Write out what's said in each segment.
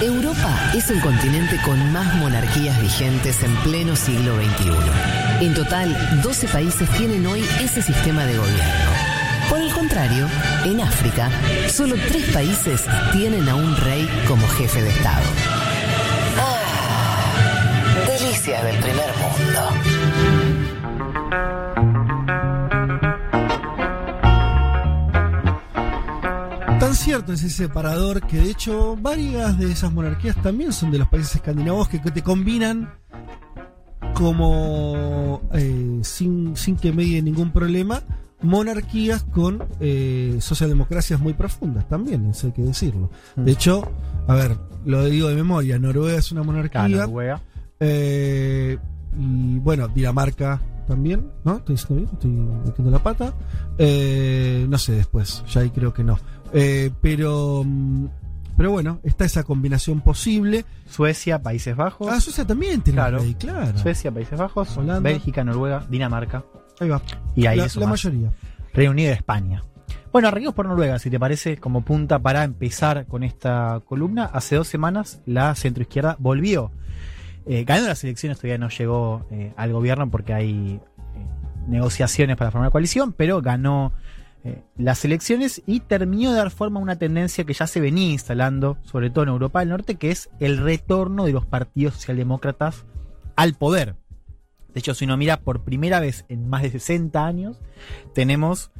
Europa es el continente con más monarquías vigentes en pleno siglo XXI. En total, 12 países tienen hoy ese sistema de gobierno. Por el contrario, en África, solo tres países tienen a un rey como jefe de Estado. Ah, del primer mundo. Tan cierto es ese separador que de hecho varias de esas monarquías también son de los países escandinavos que, que te combinan como eh, sin, sin que medie ningún problema monarquías con eh, socialdemocracias muy profundas también, eso hay que decirlo. De hecho, a ver, lo digo de memoria, Noruega es una monarquía. Noruega. Eh, y bueno, Dinamarca también, ¿no? ¿Estoy diciendo bien? ¿Estoy metiendo la pata? Eh, no sé después, ya ahí creo que no. Eh, pero, mm, pero bueno, está esa combinación posible. Suecia, Países Bajos. Ah, Suecia también tiene Claro. Suecia, Países Bajos, Holanda. Bélgica, Noruega, Dinamarca. Ahí va. Y ahí la, la mayoría. Reino Unido y España. Bueno, arranquemos por Noruega, si te parece, como punta para empezar con esta columna. Hace dos semanas la centroizquierda volvió. Eh, ganó las elecciones, todavía no llegó eh, al gobierno porque hay eh, negociaciones para formar coalición, pero ganó eh, las elecciones y terminó de dar forma a una tendencia que ya se venía instalando, sobre todo en Europa del Norte, que es el retorno de los partidos socialdemócratas al poder. De hecho, si uno mira por primera vez en más de 60 años, tenemos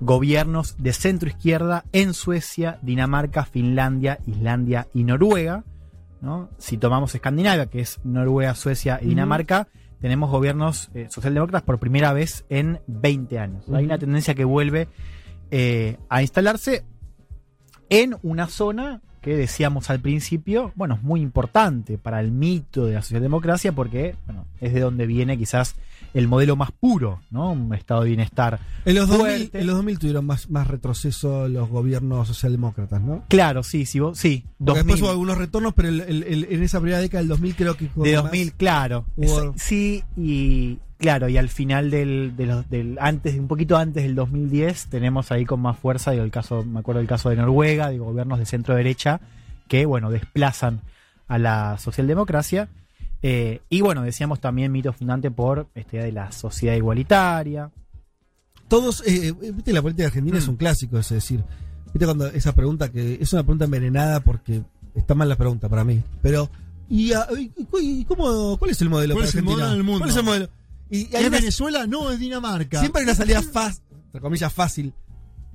gobiernos de centro izquierda en Suecia, Dinamarca, Finlandia, Islandia y Noruega. ¿No? Si tomamos Escandinavia, que es Noruega, Suecia y Dinamarca, tenemos gobiernos eh, socialdemócratas por primera vez en 20 años. Hay una tendencia que vuelve eh, a instalarse en una zona que decíamos al principio, bueno, es muy importante para el mito de la socialdemocracia porque, bueno, es de donde viene quizás el modelo más puro, ¿no? Un estado de bienestar En los, 2000, fuerte. en los 2000 tuvieron más, más retroceso los gobiernos socialdemócratas, ¿no? Claro, sí, sí, vos- sí. Porque 2000, después hubo algunos retornos, pero el- el- el- en esa primera década del 2000 creo que... de 2000, claro. Hubo- Es- sí, y claro, y al final del antes, un poquito antes del 2010, tenemos ahí con más fuerza, digo, el caso, me acuerdo del caso de Noruega, de gobiernos de centro derecha, que bueno, desplazan a la socialdemocracia. Eh, y bueno, decíamos también mito fundante por esta idea de la sociedad igualitaria. Todos, eh, eh, viste, la política argentina Mm. es un clásico, es decir, viste cuando esa pregunta que es una pregunta envenenada porque está mal la pregunta para mí, pero ¿y, a- y cu- y cómo, cuál es el modelo ¿Cuál para es el Argentina? modelo del mundo? ¿Cuál es el modelo? Y, y hay ¿Es una- Venezuela? No, es Dinamarca. siempre hay una salida fácil, entre comillas fácil,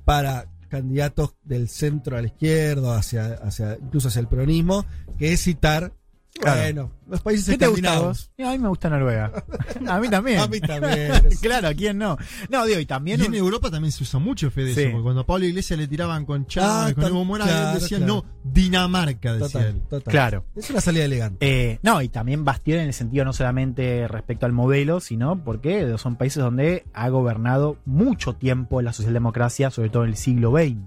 para candidatos del centro a la izquierda, hacia, hacia, incluso hacia el peronismo, que es citar, Claro. bueno, los países ¿Qué te a escandinavos. vos? A mí me gusta Noruega. a mí también. A mí también. claro, ¿a quién no? No, digo, y Y también... en un- Europa también se usa mucho Fede Sí. eso, porque cuando a Pablo Iglesias le tiraban con Chávez, Ah, con Evo Morales, claro, él decía claro. no, Dinamarca, decía Total, él. total. Claro. Es una salida elegante. Eh, no, y también bastión en el sentido no solamente respecto al modelo, sino porque son países donde ha gobernado mucho tiempo la socialdemocracia, sobre todo en el siglo XX.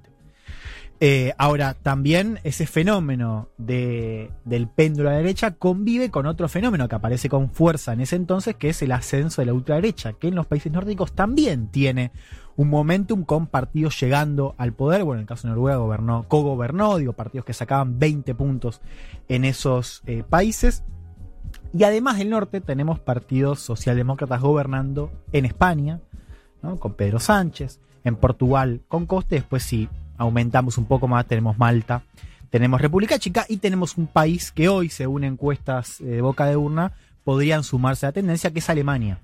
Eh, ahora, también ese fenómeno de, del péndulo a la derecha convive con otro fenómeno que aparece con fuerza en ese entonces, que es el ascenso de la ultraderecha, que en los países nórdicos también tiene un momentum con partidos llegando al poder. Bueno, en el caso de Noruega gobernó, co-gobernó, digo, partidos que sacaban 20 puntos en esos eh, países. Y además del norte tenemos partidos socialdemócratas gobernando en España, con Pedro Sánchez, en Portugal con Coste, después si aumentamos un poco más tenemos Malta, tenemos República Chica y tenemos un país que hoy, según encuestas eh, de boca de urna, podrían sumarse a la tendencia, que es Alemania.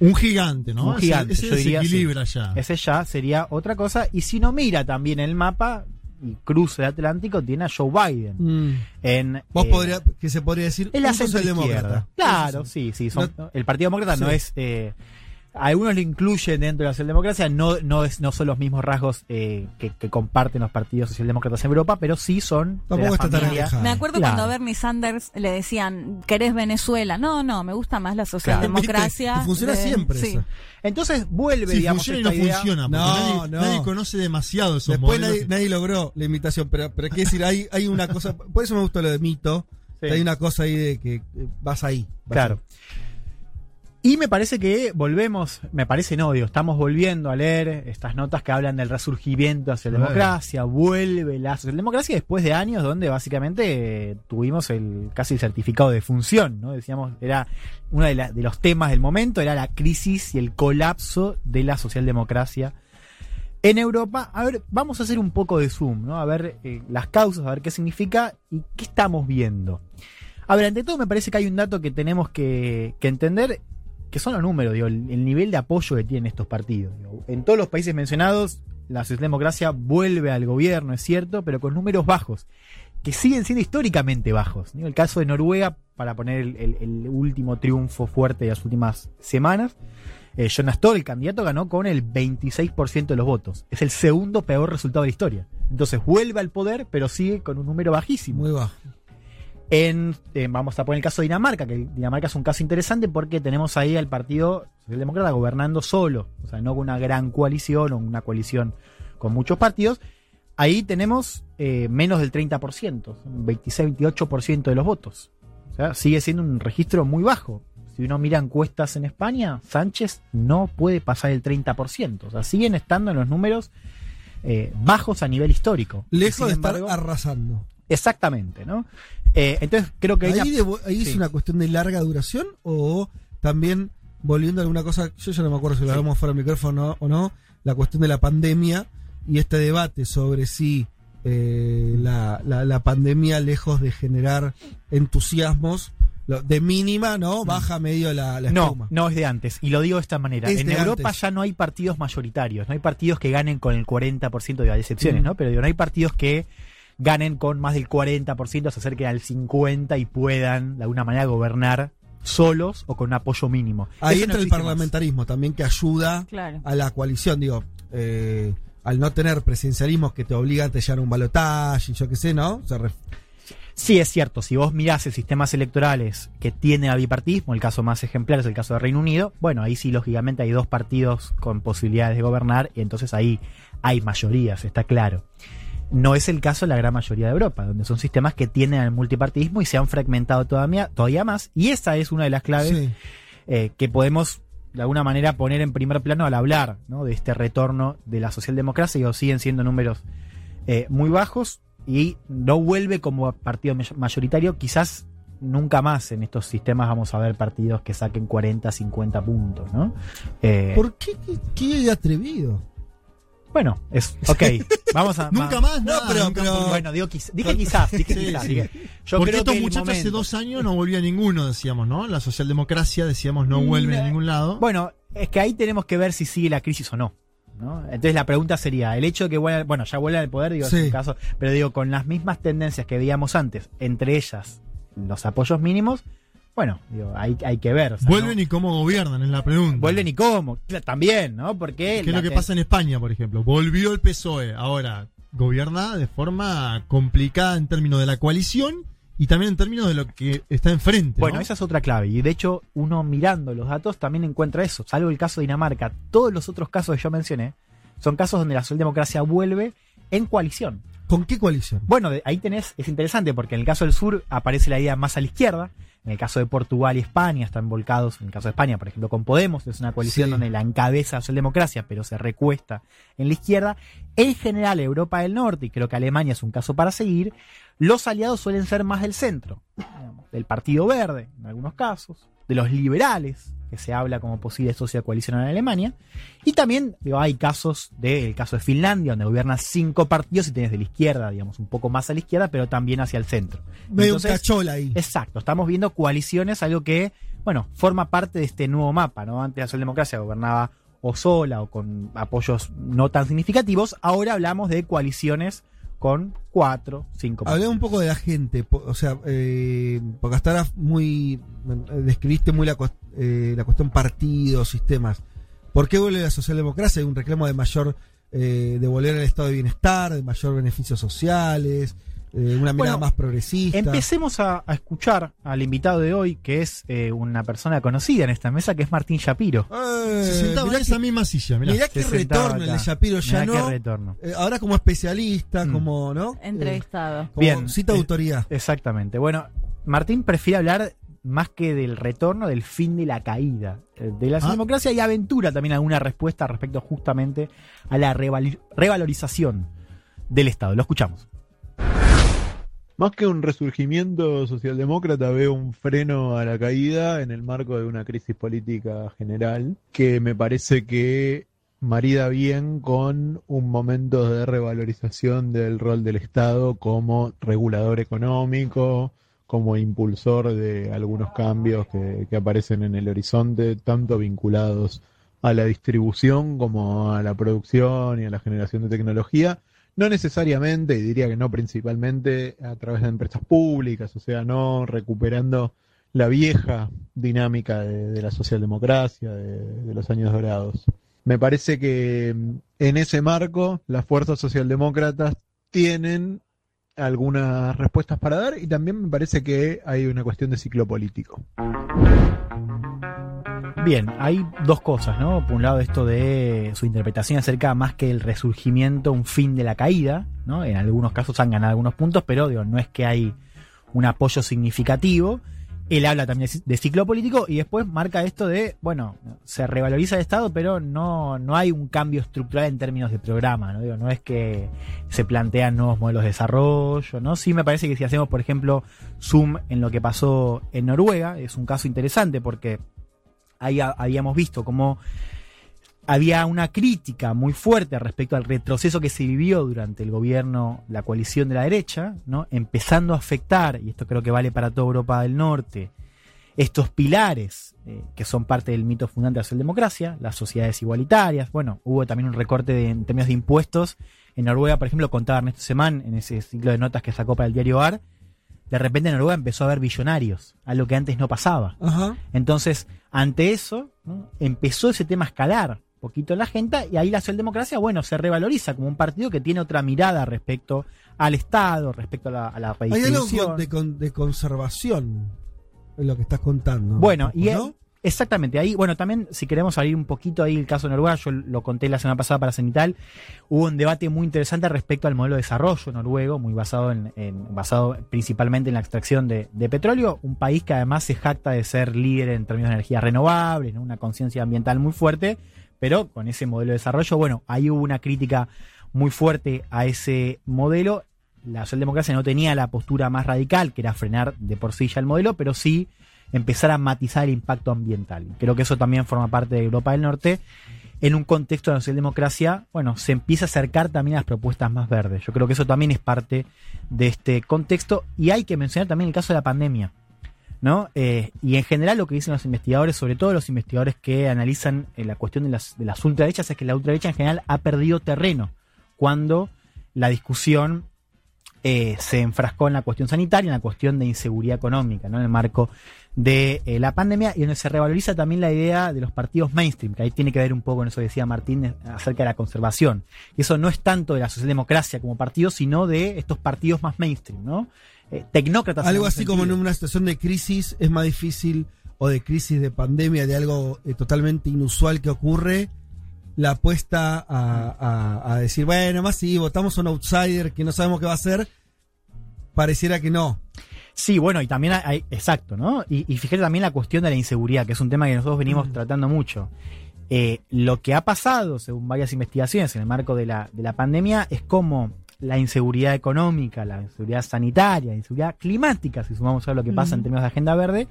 Un gigante, ¿no? Un Ese- gigante, Ese, diría, desequilibra ya. Ese ya sería otra cosa. Y si no mira también el mapa y cruza el Atlántico, tiene a Joe Biden. Mm. En, Vos eh, podría, que se podría decir el socialdemócrata. izquierda. Claro, sí, sí. son- el Partido Demócrata no es. eh, algunos lo incluyen dentro de la socialdemocracia, no, no, es, no son los mismos rasgos eh, que, que comparten los partidos socialdemócratas en Europa, pero sí son. Tampoco está tan alejado. Me acuerdo Claro. cuando a Bernie Sanders le decían, ¿querés Venezuela? No, no, me gusta más la socialdemocracia. Funciona de- siempre sí. eso. Entonces vuelve, Sí, digamos, funciona y no idea- funciona, porque No, nadie, no. nadie conoce demasiado esos Después nadie, logró la imitación, pero, pero quiero decir, hay, hay una cosa, por eso me gustó lo de mito, Sí. hay una cosa ahí de que vas ahí. vas Claro. ahí. Y me parece que volvemos, me parece no, digo, estamos volviendo a leer estas notas que hablan del resurgimiento hacia la democracia, vuelve la socialdemocracia después de años donde básicamente eh, tuvimos el casi el certificado de función, ¿no? Decíamos, era uno de, la- de los temas del momento, era la crisis y el colapso de la socialdemocracia en Europa. A ver, vamos a hacer un poco de zoom, ¿no? A ver eh, las causas, a ver qué significa y qué estamos viendo. A ver, ante todo me parece que hay un dato que tenemos que, que entender, que son los números, digo, el, el nivel de apoyo que tienen estos partidos. En todos los países mencionados, la socialdemocracia vuelve al gobierno, es cierto, pero con números bajos, que siguen siendo históricamente bajos. Digo, El caso de Noruega, para poner el, último triunfo fuerte de las últimas semanas, eh, Jonas Thor, el candidato, ganó con el 26% de los votos. Es el segundo peor resultado de la historia. Entonces vuelve al poder, pero sigue con un número bajísimo. Muy bajo. En, eh, vamos a poner el caso de Dinamarca, que Dinamarca es un caso interesante porque tenemos ahí al Partido Socialdemócrata gobernando solo, o sea, no con una gran coalición o una coalición con muchos partidos. Ahí tenemos eh, menos del 30%, un 26-28% de los votos. O sea, sigue siendo un registro muy bajo. Si uno mira encuestas en España, Sánchez no puede pasar el 30%. O sea, siguen estando en los números eh, bajos a nivel histórico. Lejos de estar arrasando. Exactamente, ¿no? Eh, entonces creo que Ahí, ahí es una cuestión de larga duración o también volviendo a alguna cosa, yo ya no me acuerdo si lo hablamos fuera del micrófono o no, la cuestión de la pandemia y este debate sobre si eh, la, la- la pandemia, lejos de generar entusiasmos, lo- de mínima, ¿no? Baja medio la, la Mm. no, no es de antes. Y lo digo de esta manera. Es en Europa antes. ya no hay partidos mayoritarios. No hay partidos que ganen con el 40% de excepciones, Mm. ¿no? Pero digo, no hay partidos que ganen con más del 40%, se acerquen al 50% y puedan de alguna manera gobernar solos o con un apoyo mínimo. Ahí Eso no entra el más. parlamentarismo también que ayuda Claro. a la coalición, digo, eh, al no tener presidencialismos que te obligan a te llevar un balotaje y yo qué sé, ¿no? Se ref- Sí, es cierto. Si vos mirás el sistemas electorales que tiene a bipartidismo, el caso más ejemplar es el caso de Reino Unido, bueno, ahí sí, lógicamente, hay dos partidos con posibilidades de gobernar y entonces ahí hay mayorías, está claro. No es el caso de la gran mayoría de Europa, donde son sistemas que tienen al multipartidismo y se han fragmentado todavía, todavía más. Y esa es una de las claves Sí. eh, que podemos de alguna manera poner en primer plano al hablar ¿no? de este retorno de la socialdemocracia. Digo, siguen siendo números eh, muy bajos y no vuelve como partido may- mayoritario. Quizás nunca más en estos sistemas vamos a ver partidos que saquen 40, 50 puntos. ¿no? Eh, ¿Por qué? ¿Qué, qué atrevido? Bueno, es ok. Vamos a. Nunca va- más, No, nada, pero- nunca pero- más. Bueno, digo, quiz- dije quizás, dije Sí, quizás. sí. dije- yo Porque creo estos que muchachos hace momento- dos años no volvía ninguno, decíamos, ¿no? La socialdemocracia, decíamos, no vuelve a ningún lado. Bueno, es que ahí tenemos que ver si sigue la crisis o no. ¿no? Entonces la pregunta sería, el hecho de que vuelvan, bueno, ya vuelvan al poder, digo, Sí. es un caso, pero digo, con las mismas tendencias que veíamos antes, entre ellas los apoyos mínimos, bueno, digo, hay, hay que ver. o sea, vuelven ¿no? y cómo gobiernan, es la pregunta. vuelven y cómo, también, ¿no? Porque ¿Qué es lo que pasa en España, por ejemplo? Volvió el PSOE, ahora gobierna de forma complicada en términos de la coalición y también en términos de lo que está enfrente. Bueno, ¿no? esa es otra clave. Y de hecho, uno mirando los datos también encuentra eso. Salvo el caso de Dinamarca, todos los otros casos que yo mencioné son casos donde la socialdemocracia vuelve en coalición. ¿Con qué coalición? Bueno, de- ahí tenés, es interesante porque en el caso del sur aparece la idea más a la izquierda. En el caso de Portugal y España están volcados, en el caso de España, por ejemplo, con Podemos, es una coalición Sí. donde la encabeza la socialdemocracia, pero se recuesta en la izquierda. En general, Europa del Norte, y creo que Alemania es un caso para seguir, los aliados suelen ser más del centro, digamos, del Partido Verde, en algunos casos, de los liberales, que se habla como posible socio de coalición en Alemania, y también digo, hay casos del caso de Finlandia, donde gobiernan cinco partidos y tienes de la izquierda, digamos, un poco más a la izquierda, pero también hacia el centro. Medio un Entonces, cachola ahí. Exacto, estamos viendo coaliciones, algo que, bueno, forma parte de este nuevo mapa, ¿no? Antes la socialdemocracia gobernaba o sola o con apoyos no tan significativos, ahora hablamos de coaliciones con cuatro, cinco Hablé un poco de la gente, o sea, eh, porque hasta ahora muy. eh, describiste muy la, eh, la cuestión partidos, sistemas. ¿Por qué vuelve la socialdemocracia? Hay un reclamo de mayor. Eh, de volver al estado de bienestar, de mayor beneficios sociales, eh, una mirada Bueno, más progresista. Empecemos a, a escuchar al invitado de hoy, que es eh, una persona conocida en esta mesa, que es Martín Shapiro. Eh, Se sentaba mirá en esa que, misma silla, mirá. mirá que retorno el de. Shapiro, ya Mirá qué no. retorno. eh, ahora como especialista, Mm. como, ¿no? Eh, Entrevistado. como Bien. cita Eh, autoridad. Exactamente. Bueno, Martín prefiere hablar más que del retorno, del fin de la caída de la Ah. democracia y aventura también alguna respuesta respecto justamente a la revalorización del Estado. Lo escuchamos. Más que un resurgimiento socialdemócrata, veo un freno a la caída en el marco de una crisis política general que me parece que marida bien con un momento de revalorización del rol del Estado como regulador económico, como impulsor de algunos cambios que, que aparecen en el horizonte, tanto vinculados a la distribución como a la producción y a la generación de tecnología. No necesariamente, y diría que no principalmente, a través de empresas públicas, o sea, no recuperando la vieja dinámica de, la socialdemocracia, de, de los años dorados. Me parece que mm, en ese marco las fuerzas socialdemócratas tienen algunas respuestas para dar y también me parece que hay una cuestión de ciclo político. Bien, hay dos cosas, ¿no? Por un lado, esto de su interpretación acerca más que el resurgimiento, un fin de la caída, ¿no? En algunos casos han ganado algunos puntos, pero digo, no es que hay un apoyo significativo. Él habla también de ciclo político y después marca esto de, bueno, se revaloriza el Estado, pero no, no hay un cambio estructural en términos de programa, ¿no? No es que se plantean nuevos modelos de desarrollo, ¿no? Sí me parece que si hacemos, por ejemplo, zoom en lo que pasó en Noruega, es un caso interesante porque ahí ha- habíamos visto cómo había una crítica muy fuerte respecto al retroceso que se vivió durante el gobierno, la coalición de la derecha, ¿no? empezando a afectar, y esto creo que vale para toda Europa del Norte, estos pilares eh, que son parte del mito fundante de la socialdemocracia, las sociedades igualitarias, bueno, hubo también un recorte de- en términos de impuestos. En Noruega, por ejemplo, contaba Ernesto Semán en ese ciclo de notas que sacó para el diario AR, de repente en Noruega empezó a haber billonarios, algo que antes no pasaba. Ajá. Entonces, ante eso, ¿no? empezó ese tema a escalar un poquito en la gente y ahí la socialdemocracia, bueno, se revaloriza como un partido que tiene otra mirada respecto al Estado, respecto a la, a la Hay algo de, con- de conservación en lo que estás contando. Bueno, y ¿no? Exactamente, ahí, bueno, también si queremos salir un poquito ahí el caso de Noruega, yo lo conté la semana pasada para Cenital, hubo un debate muy interesante respecto al modelo de desarrollo noruego, muy basado en, en- basado principalmente en la extracción de, petróleo, un país que además se jacta de ser líder en términos de energías renovables, ¿no? una conciencia ambiental muy fuerte, pero con ese modelo de desarrollo, bueno, ahí hubo una crítica muy fuerte a ese modelo. La socialdemocracia no tenía la postura más radical, que era frenar de por sí ya el modelo, pero sí empezar a matizar el impacto ambiental. Creo que eso también forma parte de Europa del Norte. En un contexto de la socialdemocracia, bueno, se empieza a acercar también a las propuestas más verdes. Yo creo que eso también es parte de este contexto. Y hay que mencionar también el caso de la pandemia. ¿no? Eh, y en general lo que dicen los investigadores, sobre todo los investigadores que analizan eh, la cuestión de las, de las ultraderechas, es que la ultraderecha en general ha perdido terreno cuando la discusión eh, se enfrascó en la cuestión sanitaria, en la cuestión de inseguridad económica, ¿no? en el marco de eh, la pandemia, y donde se revaloriza también la idea de los partidos mainstream, que ahí tiene que ver un poco con eso que decía Martín eh, acerca de la conservación. Y eso no es tanto de la socialdemocracia como partido, sino de estos partidos más mainstream, ¿no? Eh, tecnócratas. Algo así como en una situación de crisis es más difícil, o de crisis de pandemia, de algo eh, totalmente inusual que ocurre, la apuesta a, a- a decir, bueno, más si votamos a un outsider que no sabemos qué va a hacer, pareciera que no. Sí, bueno, y también hay, exacto, ¿no? Y, y fíjate también la cuestión de la inseguridad, que es un tema que nosotros venimos tratando mucho. Eh, lo que ha pasado, según varias investigaciones en el marco de la, de la pandemia, es como la inseguridad económica, la inseguridad sanitaria, la inseguridad climática, si sumamos a lo que pasa en términos de agenda verde,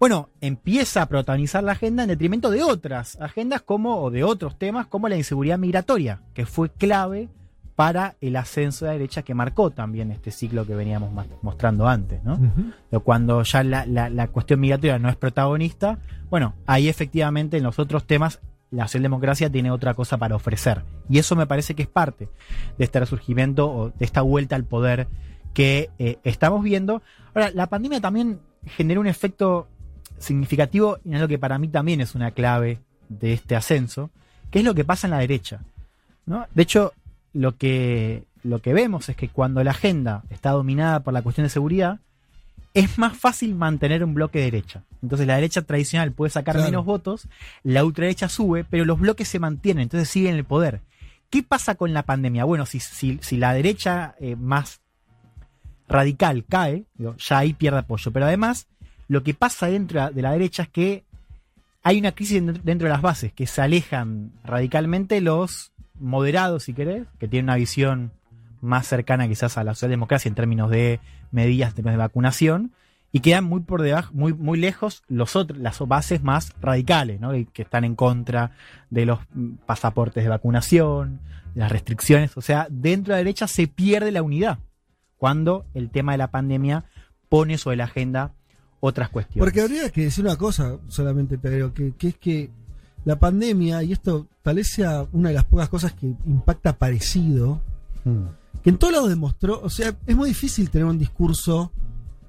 bueno, empieza a protagonizar la agenda en detrimento de otras agendas como, o de otros temas, como la inseguridad migratoria, que fue clave para el ascenso de la derecha que marcó también este ciclo que veníamos mostrando antes, ¿no? Pero Cuando ya la, la- la cuestión migratoria no es protagonista, bueno, ahí efectivamente en los otros temas la socialdemocracia tiene otra cosa para ofrecer. Y eso me parece que es parte de este resurgimiento o de esta vuelta al poder que eh, estamos viendo. Ahora, la pandemia también generó un efecto significativo y es lo que para mí también es una clave de este ascenso, que es lo que pasa en la derecha. ¿no? De hecho, lo que, lo que vemos es que cuando la agenda está dominada por la cuestión de seguridad, es más fácil mantener un bloque de derecha. Entonces la derecha tradicional puede sacar Claro. menos votos, la ultraderecha sube, pero los bloques se mantienen, entonces siguen el poder. ¿Qué pasa con la pandemia? Bueno, si, si, si la derecha eh, más radical cae, ya ahí pierde apoyo, pero además Lo que pasa dentro de la derecha es que hay una crisis dentro de las bases, que se alejan radicalmente los moderados, si querés, que tienen una visión más cercana quizás a la socialdemocracia en términos de medidas, en términos de vacunación, y quedan muy por debajo, muy, muy lejos los otros, las bases más radicales, ¿no? Que están en contra de los pasaportes de vacunación, las restricciones. O sea, dentro de la derecha se pierde la unidad cuando el tema de la pandemia pone sobre la agenda otras cuestiones. Porque habría que decir una cosa, solamente que, que es que la pandemia, y esto tal vez sea una de las pocas cosas que impacta parecido, Mm. que en todos lados demostró, o sea, es muy difícil tener un discurso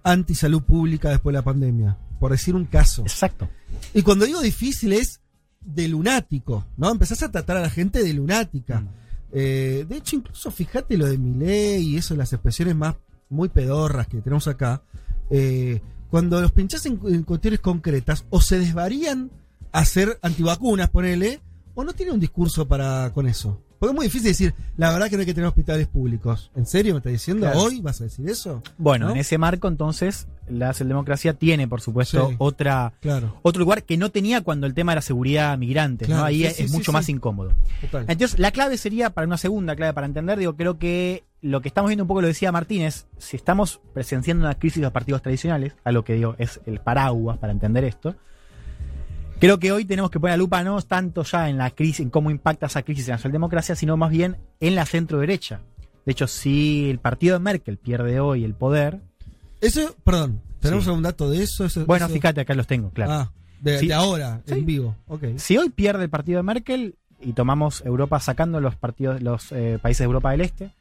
anti salud pública después de la pandemia, por decir un caso. Exacto. Y cuando digo difícil es de lunático, ¿no? Empezás a tratar a la gente de lunática. Mm. Eh, de hecho, incluso fíjate lo de Milei y eso, las expresiones más muy pedorras que tenemos acá. eh, cuando los pinchás en, en cuestiones concretas, o se desvarían a ser antivacunas, ponele, o no tienen un discurso para con eso. Porque es muy difícil decir, la verdad que no hay que tener hospitales públicos. ¿En serio me estás diciendo? Claro. ¿Hoy vas a decir eso? Bueno, ¿No? en ese marco, entonces, la socialdemocracia tiene, por supuesto, Sí. otra Claro, otro lugar que no tenía cuando el tema era seguridad migrante, Claro, ¿no? Ahí sí, es, sí, es sí, mucho más incómodo. total. Entonces, la clave sería, para una segunda clave para entender, digo, creo que lo que estamos viendo un poco lo decía Martínez, si estamos presenciando una crisis de los partidos tradicionales, a lo que digo es el paraguas para entender esto, creo que hoy tenemos que poner la lupa no tanto ya en la crisis, en cómo impacta esa crisis en la socialdemocracia, sino más bien en la centro derecha. De hecho, si el partido de Merkel pierde hoy el poder, Eso, perdón, ¿tenemos Sí. algún dato de eso? Eso- bueno, eso- fíjate, acá los tengo, claro. Ah, de, Sí. de ahora, Sí. en vivo. Ok. Si hoy pierde el partido de Merkel y tomamos Europa sacando los partidos, los eh, países de Europa del Este,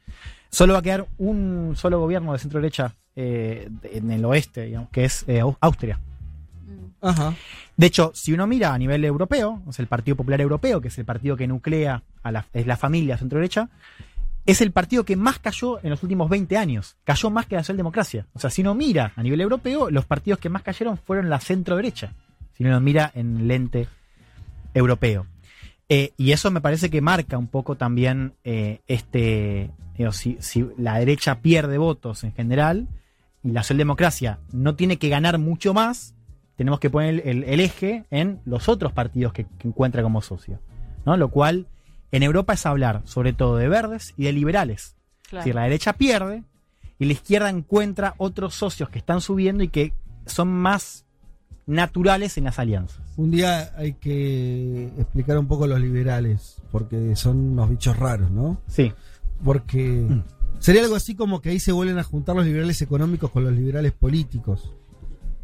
solo va a quedar un solo gobierno de centro derecha eh, en el oeste, digamos, que es eh, Au- Austria. De hecho, si uno mira a nivel europeo, o sea, el Partido Popular Europeo, que es el partido que nuclea a la, es la familia centro derecha, es el partido que más cayó en los últimos 20 años. Cayó más que la socialdemocracia. O sea, si uno mira a nivel europeo, los partidos que más cayeron fueron la centro derecha. Si uno mira en lente europeo. Eh, y eso me parece que marca un poco también eh, este. si, si la derecha pierde votos en general y la socialdemocracia no tiene que ganar mucho más, tenemos que poner el, el eje en los otros partidos que, que encuentra como socio. ¿no? Lo cual en Europa es hablar sobre todo de verdes y de liberales. Claro. Es decir, la derecha pierde y la izquierda encuentra otros socios que están subiendo y que son más naturales en las alianzas. Un día hay que explicar un poco a los liberales, porque son unos bichos raros, ¿no? Sí. Porque Mm. sería algo así como que ahí se vuelven a juntar los liberales económicos con los liberales políticos.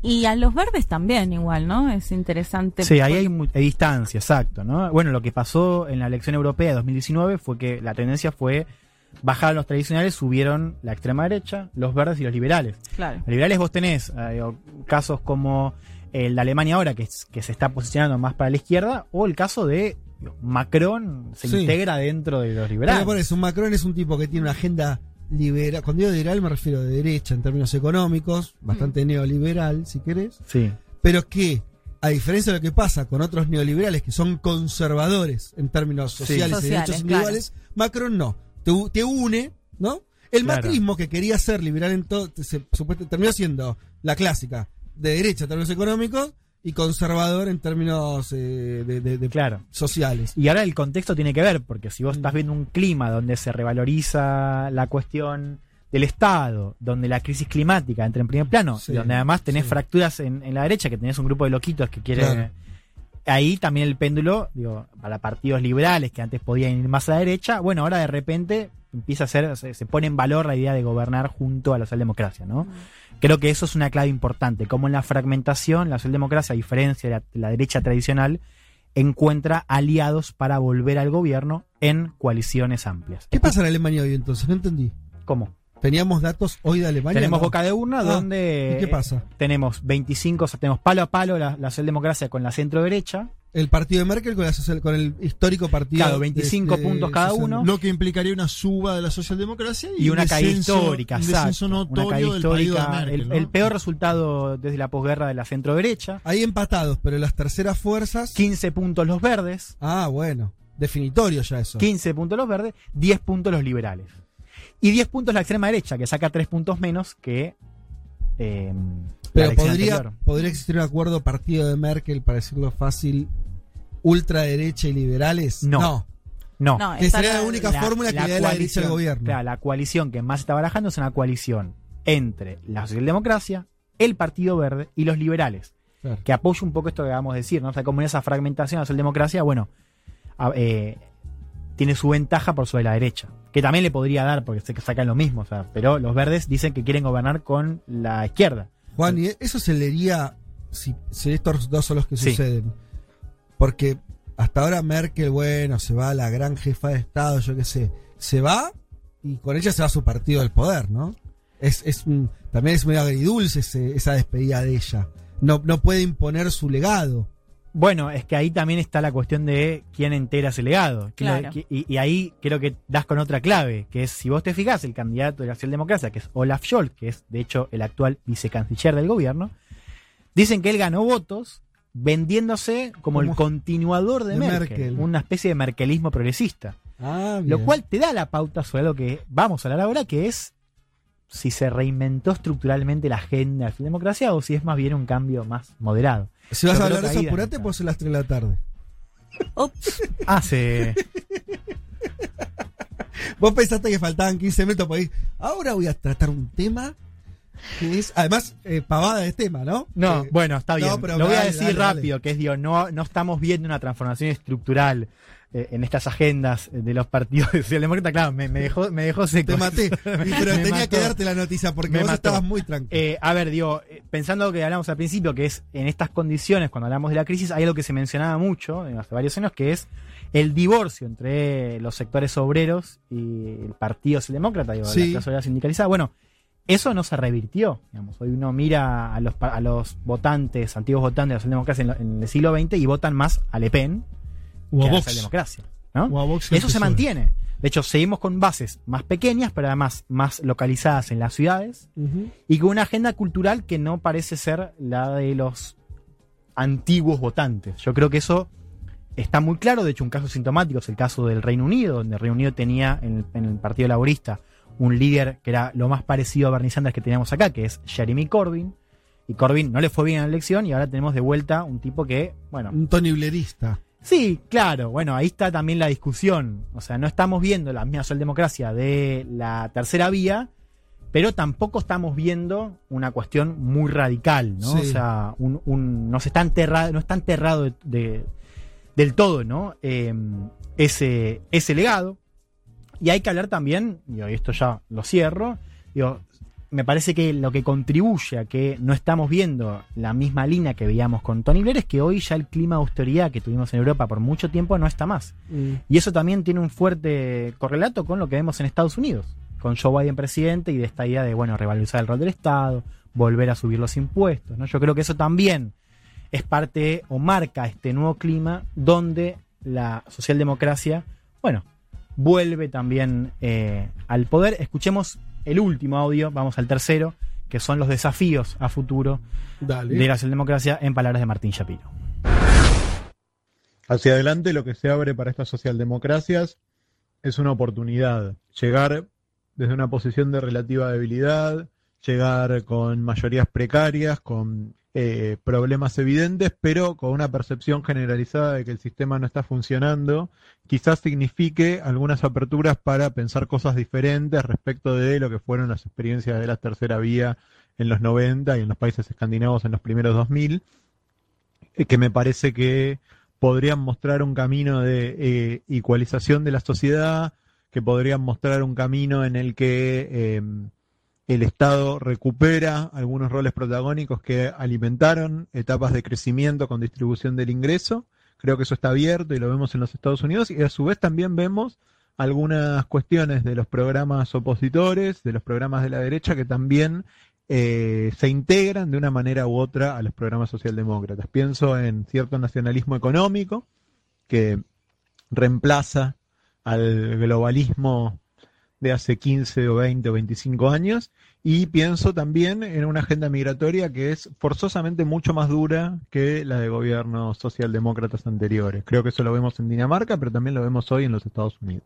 Y a los verdes también igual, ¿no? Es interesante. Sí, ahí hay, mu- hay distancia, exacto. ¿no? Bueno, lo que pasó en la elección europea de 2019 fue que la tendencia fue bajaron los tradicionales, subieron la extrema derecha, los verdes y los liberales. Claro. Los liberales vos tenés eh, casos como el de Alemania ahora, que, es- que se está posicionando más para la izquierda, o el caso de Macron se Sí. integra dentro de los liberales. Pero por eso, Macron es un tipo que tiene una agenda liberal. Cuando digo liberal me refiero de derecha en términos económicos, bastante neoliberal, si querés. Sí, pero que, a diferencia de lo que pasa con otros neoliberales que son conservadores en términos Sí. sociales, y Sociales, derechos claro. individuales, Macron no. Te, te une, ¿no? El Claro. macrismo que quería ser liberal en todo, se, supuesto- terminó siendo la clásica, de derecha en términos económicos y conservador en términos eh, de, de- de- claro. sociales. Y ahora el contexto tiene que ver, porque si vos estás viendo un clima donde se revaloriza la cuestión del Estado, donde la crisis climática entra en primer plano, Sí, y donde además tenés sí. fracturas en, en la derecha, que tenés un grupo de loquitos que quiere... Claro. Ahí también el péndulo, digo, para partidos liberales que antes podían ir más a la derecha, bueno, ahora de repente empieza a ser, se, se pone en valor la idea de gobernar junto a la socialdemocracia, ¿no? Creo que eso es una clave importante, como en la fragmentación, la socialdemocracia, a diferencia de la, de la derecha tradicional, encuentra aliados para volver al gobierno en coaliciones amplias. ¿Qué pasa en Alemania hoy entonces? No entendí. ¿Cómo? ¿Teníamos datos hoy de Alemania? Tenemos No. boca de urna Ah, donde ¿y qué pasa? tenemos 25, o sea, tenemos palo a palo la, la socialdemocracia con la centro derecha, El partido de Merkel con, la social- con el histórico partido. Claro, 25 puntos cada uno. Lo que implicaría una suba de la socialdemocracia y, y un una caída descenso- histórica, un exacto. descenso Una notorio caída del partido de histórica, Merkel, el, ¿no? el peor resultado desde la posguerra de la centro derecha, Ahí empatados, pero las terceras fuerzas. 15 puntos los verdes, Ah, bueno. Definitorio ya eso. 15 puntos los verdes, 10 puntos los liberales. Y 10 puntos la extrema derecha, que saca 3 puntos menos que eh, la Pero podría, anterior. podría existir un acuerdo partido de Merkel, para decirlo fácil, ultraderecha y liberales. No. no. No, No, Que esa sería era la única La- fórmula que la le dé la derecha al coalición- gobierno. Claro, la coalición que más se está barajando es una coalición entre la socialdemocracia, el Partido Verde y los liberales, Claro. que apoya un poco esto que acabamos de decir, ¿no? O sea, como en esa fragmentación de la socialdemocracia, bueno, a- eh, tiene su ventaja por sobre la derecha, que también le podría dar porque se sacan lo mismo, o sea, pero los verdes dicen que quieren gobernar con la izquierda. Juan, y eso se leería si, si estos dos son los que Sí. suceden. Porque hasta ahora Merkel, bueno, se va la gran jefa de Estado, yo qué sé. Se va y con ella se va su partido del poder, ¿no? Es, es un- también es medio agridulce ese- esa despedida de ella. No, no puede imponer su legado. Bueno, es que ahí también está la cuestión de quién entera ese legado. Claro. y, y ahí creo que das con otra clave, que es, si vos te fijás, el candidato de la socialdemocracia, que es Olaf Scholz, que es de hecho el actual vicecanciller del gobierno, dicen que él ganó votos vendiéndose como, el continuador de, de Merkel, Merkel. una especie de merkelismo progresista. Ah, Lo cual te da la pauta sobre lo que vamos a hablar ahora, que es si se reinventó estructuralmente la agenda de la democracia o si es más bien un cambio más moderado. Si vas Yo a hablar de eso, ahí apurate, pues son las 3 de la tarde. Ups. Hace... Vos pensaste que faltaban 15 minutos para ir. Ahora voy a tratar un tema que es, además, eh, pavada de tema, ¿no? No, Eh, bueno, está no, bien. pero Lo voy a decir dale, dale. rápido, que es, digo, no, no estamos viendo una transformación estructural en estas agendas de los partidos socialdemócratas. Claro, me, me dejó, me dejó seco. Te maté. Y- pero tenía mató. que darte la noticia porque Me vos mató. estabas muy tranquilo. Eh, a ver, digo, eh, pensando lo que hablamos al principio, que es en estas condiciones, cuando hablamos de la crisis, hay algo que se mencionaba mucho hace varios años, que es el divorcio entre los sectores obreros y el Partido Socialdemócrata, digo, Sí. la clase obrera sindicalizada. Bueno, eso no se revirtió. Digamos. Hoy uno mira a los, a los votantes, antiguos votantes de la socialdemocracia en, en el siglo XX y votan más a Le Pen O a Vox. ¿no? O a Vox Eso se PSOE. mantiene. De hecho, seguimos con bases más pequeñas, pero además más localizadas en las ciudades y con una agenda cultural que no parece ser la de los antiguos votantes. Yo creo que eso está muy claro. De hecho, un caso sintomático es el caso del Reino Unido, donde el Reino Unido tenía en el, en el Partido Laborista un líder que era lo más parecido a Bernie Sanders que teníamos acá, que es Jeremy Corbyn. Y Corbyn no le fue bien en la elección y ahora tenemos de vuelta un tipo que, bueno, Un Tony Blairista. Sí, claro. Bueno, ahí está también la discusión. O sea, no estamos viendo la misma socialdemocracia de la tercera vía, pero tampoco estamos viendo una cuestión muy radical, ¿no? Sí. O sea, un, un- no se está enterrado, no está enterrado de, de- del todo, ¿no? Eh, ese, ese legado. Y hay que hablar también, y esto ya lo cierro, digo, me parece que lo que contribuye a que no estamos viendo la misma línea que veíamos con Tony Blair es que hoy ya el clima de austeridad que tuvimos en Europa por mucho tiempo no está más. Y eso también tiene un fuerte correlato con lo que vemos en Estados Unidos, con Joe Biden presidente y de esta idea de, bueno, revalorizar el rol del Estado, volver a subir los impuestos, ¿no? Yo creo que eso también es parte o marca este nuevo clima donde la socialdemocracia, bueno, vuelve también eh, al poder. Escuchemos el último audio, vamos al tercero, que son los desafíos a futuro Dale. de la socialdemocracia en palabras de Martín Shapiro. Hacia adelante lo que se abre para estas socialdemocracias es una oportunidad. Llegar desde una posición de relativa debilidad, llegar con mayorías precarias, con eh, problemas evidentes, pero con una percepción generalizada de que el sistema no está funcionando, quizás signifique algunas aperturas para pensar cosas diferentes respecto de lo que fueron las experiencias de la tercera vía en los 90 y en los países escandinavos en los primeros 2000, eh, que me parece que podrían mostrar un camino de eh, igualización de la sociedad, que podrían mostrar un camino en el que eh, el Estado recupera algunos roles protagónicos que alimentaron etapas de crecimiento con distribución del ingreso. Creo que eso está abierto y lo vemos en los Estados Unidos y a su vez también vemos algunas cuestiones de los programas opositores, de los programas de la derecha que también eh, se integran de una manera u otra a los programas socialdemócratas. Pienso en cierto nacionalismo económico que reemplaza al globalismo de hace 15 o 20 o 25 años y pienso también en una agenda migratoria que es forzosamente mucho más dura que la de gobiernos socialdemócratas anteriores. Creo que eso lo vemos en Dinamarca, pero también lo vemos hoy en los Estados Unidos.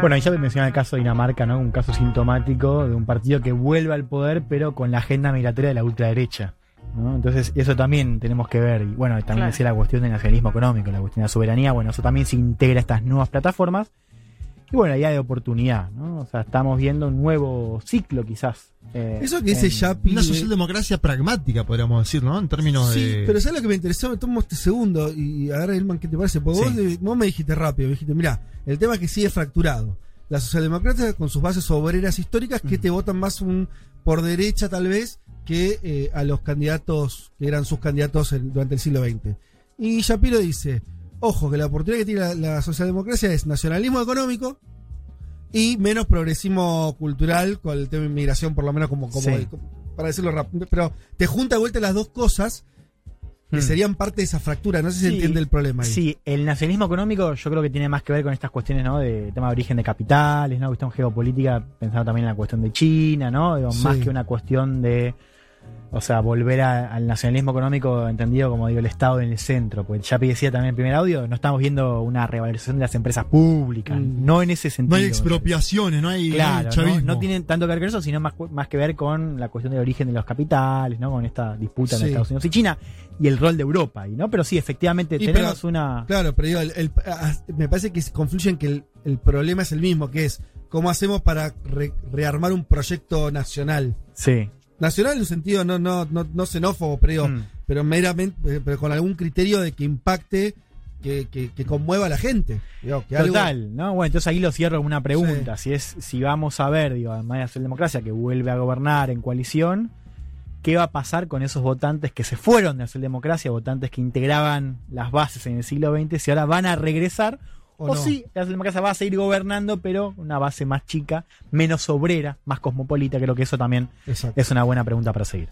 Bueno, y ya mencionaba el caso de Dinamarca, ¿no? Un caso sintomático de un partido que vuelve al poder, pero con la agenda migratoria de la ultraderecha. ¿no? Entonces, eso también tenemos que ver. Y bueno, también Claro. decía la cuestión del nacionalismo económico, la cuestión de la soberanía. Bueno, eso también se integra a estas nuevas plataformas. Y bueno, la idea de oportunidad, ¿no? O sea, estamos viendo un nuevo ciclo, quizás. eh, Eso que dice Yapi. Una de- socialdemocracia pragmática, podríamos decir, ¿no? En términos Sí, de. pero ¿sabes lo que me interesó? Me tomo este segundo y agarra Elman, ¿qué te parece? Porque Sí. vos, vos me dijiste rápido, me dijiste, mira, el tema es que sigue fracturado. La socialdemocracia con sus bases obreras históricas que te votan más un por derecha tal vez que eh, a los candidatos que eran sus candidatos en- durante el siglo XX. Y Shapiro dice, ojo, que la oportunidad que tiene la, la socialdemocracia es nacionalismo económico y menos progresismo cultural con el tema de inmigración, por lo menos como, como, Sí. como- para decirlo rápido. Pero te junta de vuelta las dos cosas que Hmm. serían parte de esa fractura. No sé si se entiende el problema ahí. Sí, el nacionalismo económico yo creo que tiene más que ver con estas cuestiones, ¿no? De tema de origen de capitales, ¿no? Cuestión geopolítica, pensando también en la cuestión de China, ¿no? Digo, Sí. Más que una cuestión de, o sea, volver a- al nacionalismo económico entendido como, digo, el Estado en el centro. Pues ya decía también en el primer audio, no estamos viendo una revalorización de las empresas públicas, Mm. no en ese sentido. no hay expropiaciones, no hay, no hay Claro, no, chavismo. no tienen tanto que ver con eso, sino más, más que ver con la cuestión del origen de los capitales, ¿no? Con esta disputa entre Sí. Estados Unidos y China y el rol de Europa ahí, ¿no? Pero sí, efectivamente, Y tenemos pero- una. Claro, pero digo, el- el- ah, me parece que se confluyen que el, el problema es el mismo, que es cómo hacemos para re- rearmar un proyecto nacional. Sí. Nacional en un sentido no, no, no, no xenófobo, pero, digo, Mm. pero meramente, eh, pero con algún criterio de que impacte, que, que, que conmueva a la gente. Digo, que algo- Total, ¿no? Bueno, entonces ahí lo cierro con una pregunta. Si es, si vamos a ver, digo, además de hacer democracia que vuelve a gobernar en coalición, ¿qué va a pasar con esos votantes que se fueron de hacer democracia, votantes que integraban las bases en el siglo XX, si ahora van a regresar? ¿O O, no? si la democracia va a seguir gobernando, pero una base más chica, menos obrera, más cosmopolita, creo que eso también Exacto. es una buena pregunta para seguir.